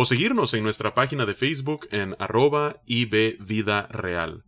o seguirnos en nuestra página de Facebook en arroba Vida Real.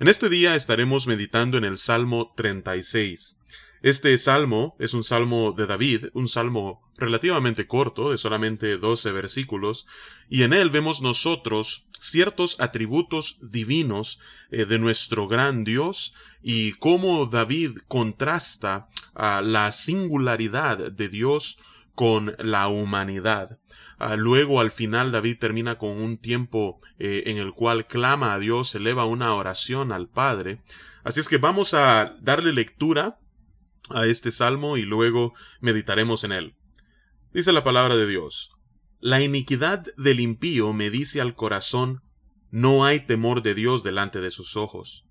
En este día estaremos meditando en el Salmo 36. Este salmo es un salmo de David, un salmo relativamente corto, de solamente 12 versículos, y en él vemos nosotros ciertos atributos divinos eh, de nuestro gran Dios y cómo David contrasta a la singularidad de Dios con la humanidad. Ah, luego al final David termina con un tiempo eh, en el cual clama a Dios, eleva una oración al Padre. Así es que vamos a darle lectura a este salmo y luego meditaremos en él. Dice la palabra de Dios. La iniquidad del impío me dice al corazón, no hay temor de Dios delante de sus ojos.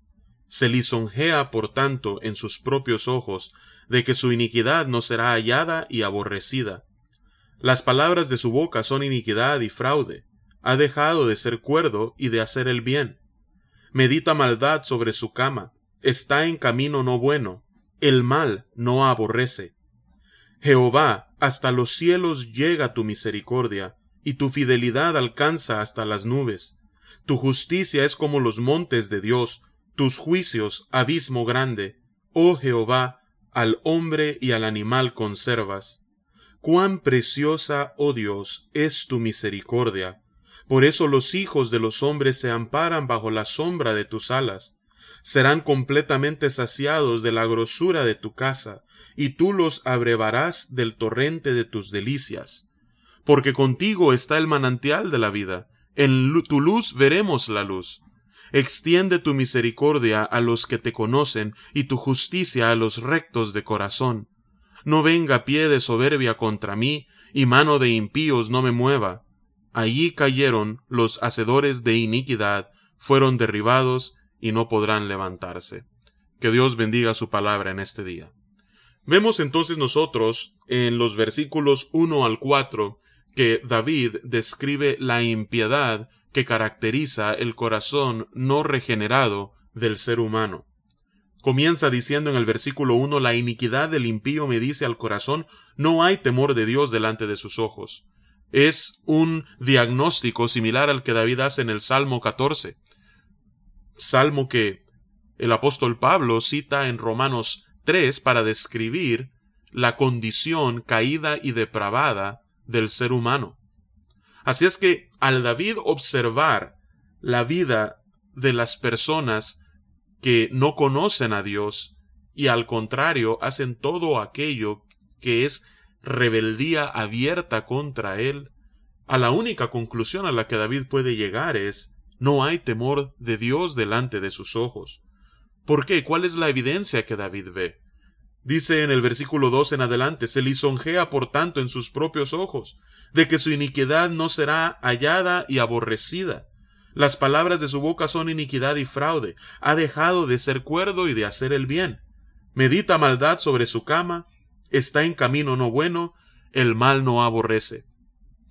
Se lisonjea, por tanto, en sus propios ojos, de que su iniquidad no será hallada y aborrecida. Las palabras de su boca son iniquidad y fraude. Ha dejado de ser cuerdo y de hacer el bien. Medita maldad sobre su cama. Está en camino no bueno. El mal no aborrece. Jehová, hasta los cielos llega tu misericordia, y tu fidelidad alcanza hasta las nubes. Tu justicia es como los montes de Dios, tus juicios abismo grande. Oh Jehová, al hombre y al animal conservas. Cuán preciosa, oh Dios, es tu misericordia. Por eso los hijos de los hombres se amparan bajo la sombra de tus alas. Serán completamente saciados de la grosura de tu casa, y tú los abrevarás del torrente de tus delicias. Porque contigo está el manantial de la vida, en tu luz veremos la luz. Extiende tu misericordia a los que te conocen y tu justicia a los rectos de corazón no venga pie de soberbia contra mí, y mano de impíos no me mueva. Allí cayeron los hacedores de iniquidad, fueron derribados y no podrán levantarse. Que Dios bendiga su palabra en este día. Vemos entonces nosotros en los versículos 1 al 4 que David describe la impiedad que caracteriza el corazón no regenerado del ser humano. Comienza diciendo en el versículo 1, la iniquidad del impío me dice al corazón, no hay temor de Dios delante de sus ojos. Es un diagnóstico similar al que David hace en el Salmo 14. Salmo que el apóstol Pablo cita en Romanos 3 para describir la condición caída y depravada del ser humano. Así es que al David observar la vida de las personas que no conocen a Dios y al contrario hacen todo aquello que es rebeldía abierta contra Él, a la única conclusión a la que David puede llegar es no hay temor de Dios delante de sus ojos. ¿Por qué? ¿Cuál es la evidencia que David ve? Dice en el versículo 2 en adelante, se lisonjea por tanto en sus propios ojos, de que su iniquidad no será hallada y aborrecida. Las palabras de su boca son iniquidad y fraude. Ha dejado de ser cuerdo y de hacer el bien. Medita maldad sobre su cama. Está en camino no bueno. El mal no aborrece.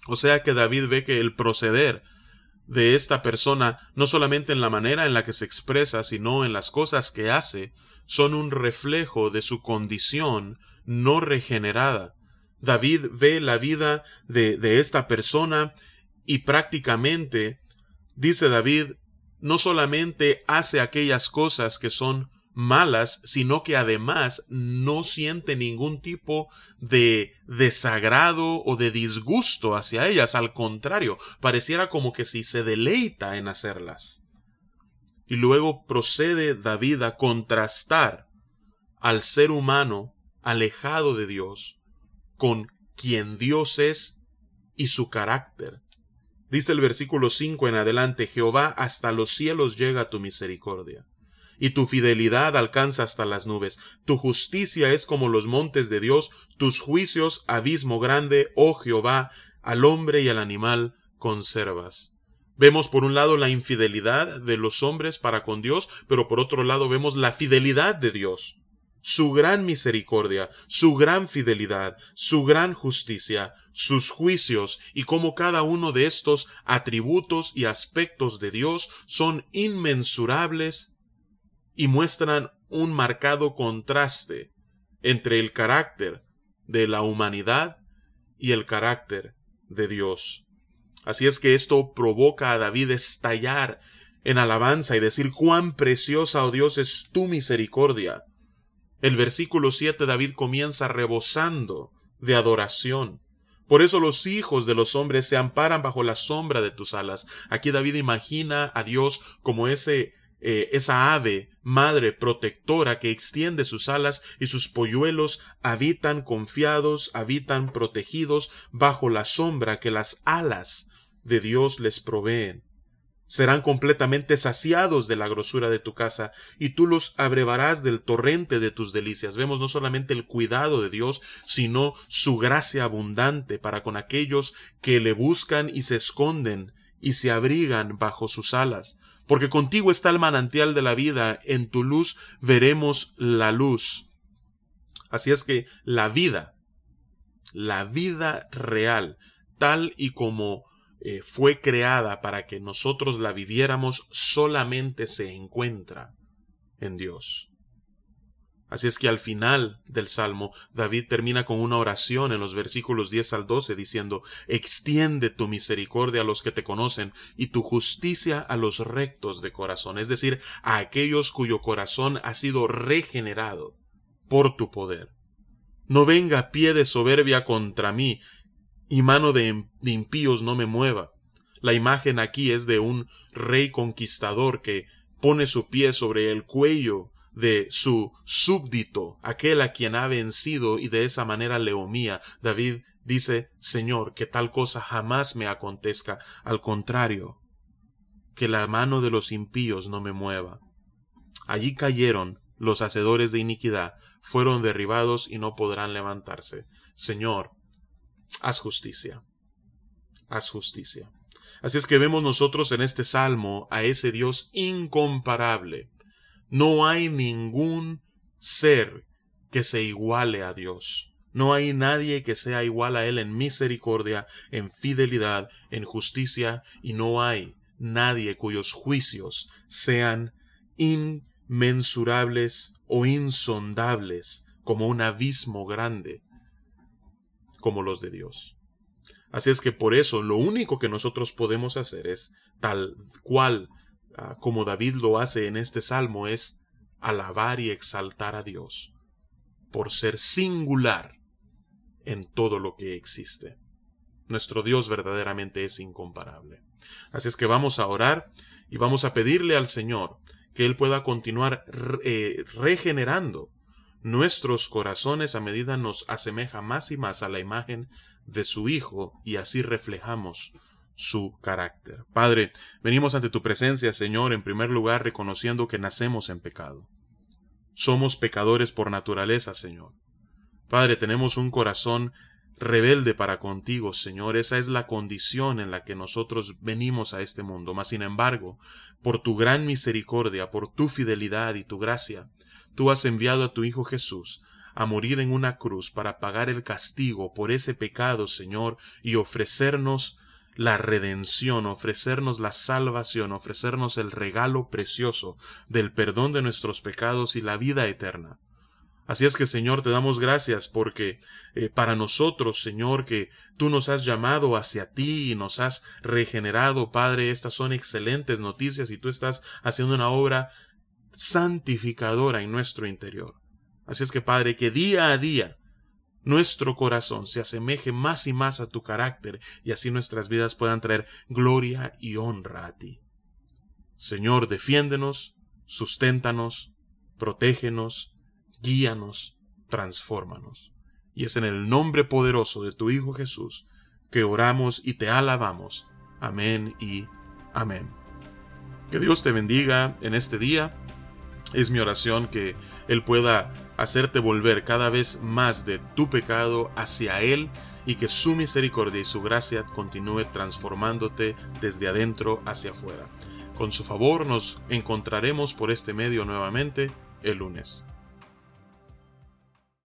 O sea que David ve que el proceder de esta persona, no solamente en la manera en la que se expresa, sino en las cosas que hace, son un reflejo de su condición no regenerada. David ve la vida de, esta persona y prácticamente dice David, no solamente hace aquellas cosas que son malas, sino que además no siente ningún tipo de desagrado o de disgusto hacia ellas. Al contrario, pareciera como que si se deleita en hacerlas. Y luego procede David a contrastar al ser humano alejado de Dios con quien Dios es y su carácter. Dice el versículo 5 en adelante, Jehová hasta los cielos llega tu misericordia, y tu fidelidad alcanza hasta las nubes. Tu justicia es como los montes de Dios, tus juicios abismo grande, oh Jehová, al hombre y al animal conservas. Vemos por un lado la infidelidad de los hombres para con Dios, pero por otro lado vemos la fidelidad de Dios, su gran misericordia, su gran fidelidad, su gran justicia, sus juicios y cómo cada uno de estos atributos y aspectos de Dios son inmensurables y muestran un marcado contraste entre el carácter de la humanidad y el carácter de Dios. Así es que esto provoca a David estallar en alabanza y decir cuán preciosa, oh Dios, es tu misericordia. El versículo 7 David comienza rebosando de adoración. Por eso los hijos de los hombres se amparan bajo la sombra de tus alas. Aquí David imagina a Dios como ese eh, esa ave madre protectora que extiende sus alas y sus polluelos habitan confiados, habitan protegidos bajo la sombra que las alas de Dios les proveen. Serán completamente saciados de la grosura de tu casa, y tú los abrevarás del torrente de tus delicias. Vemos no solamente el cuidado de Dios, sino su gracia abundante para con aquellos que le buscan y se esconden y se abrigan bajo sus alas. Porque contigo está el manantial de la vida, en tu luz veremos la luz. Así es que la vida, la vida real, tal y como eh, fue creada para que nosotros la viviéramos, solamente se encuentra en Dios. Así es que al final del Salmo, David termina con una oración en los versículos 10 al 12 diciendo, extiende tu misericordia a los que te conocen y tu justicia a los rectos de corazón, es decir, a aquellos cuyo corazón ha sido regenerado por tu poder. No venga pie de soberbia contra mí, y mano de, impíos no me mueva. La imagen aquí es de un rey conquistador que pone su pie sobre el cuello de su súbdito, aquel a quien ha vencido y de esa manera le humilla. David dice, Señor, que tal cosa jamás me acontezca, al contrario, que la mano de los impíos no me mueva. Allí cayeron los hacedores de iniquidad, fueron derribados y no podrán levantarse. Señor, haz justicia. Haz justicia. Así es que vemos nosotros en este salmo a ese Dios incomparable. No hay ningún ser que se iguale a Dios. No hay nadie que sea igual a Él en misericordia, en fidelidad, en justicia, y no hay nadie cuyos juicios sean inmensurables o insondables como un abismo grande como los de Dios. Así es que por eso lo único que nosotros podemos hacer es tal cual ah, como David lo hace en este salmo es alabar y exaltar a Dios por ser singular en todo lo que existe. Nuestro Dios verdaderamente es incomparable. Así es que vamos a orar y vamos a pedirle al Señor que Él pueda continuar eh, regenerando nuestros corazones a medida nos asemeja más y más a la imagen de su Hijo y así reflejamos su carácter. Padre, venimos ante tu presencia, Señor, en primer lugar reconociendo que nacemos en pecado. Somos pecadores por naturaleza, Señor. Padre, tenemos un corazón rebelde para contigo, Señor. Esa es la condición en la que nosotros venimos a este mundo. Mas, sin embargo, por tu gran misericordia, por tu fidelidad y tu gracia, Tú has enviado a tu Hijo Jesús a morir en una cruz para pagar el castigo por ese pecado, Señor, y ofrecernos la redención, ofrecernos la salvación, ofrecernos el regalo precioso del perdón de nuestros pecados y la vida eterna. Así es que, Señor, te damos gracias porque eh, para nosotros, Señor, que tú nos has llamado hacia ti y nos has regenerado, Padre, estas son excelentes noticias y tú estás haciendo una obra santificadora en nuestro interior. Así es que, Padre, que día a día nuestro corazón se asemeje más y más a tu carácter y así nuestras vidas puedan traer gloria y honra a ti. Señor, defiéndenos, susténtanos, protégenos, guíanos, transfórmanos. Y es en el nombre poderoso de tu Hijo Jesús que oramos y te alabamos. Amén y amén. Que Dios te bendiga en este día es mi oración que Él pueda hacerte volver cada vez más de tu pecado hacia Él y que su misericordia y su gracia continúe transformándote desde adentro hacia afuera. Con su favor nos encontraremos por este medio nuevamente el lunes.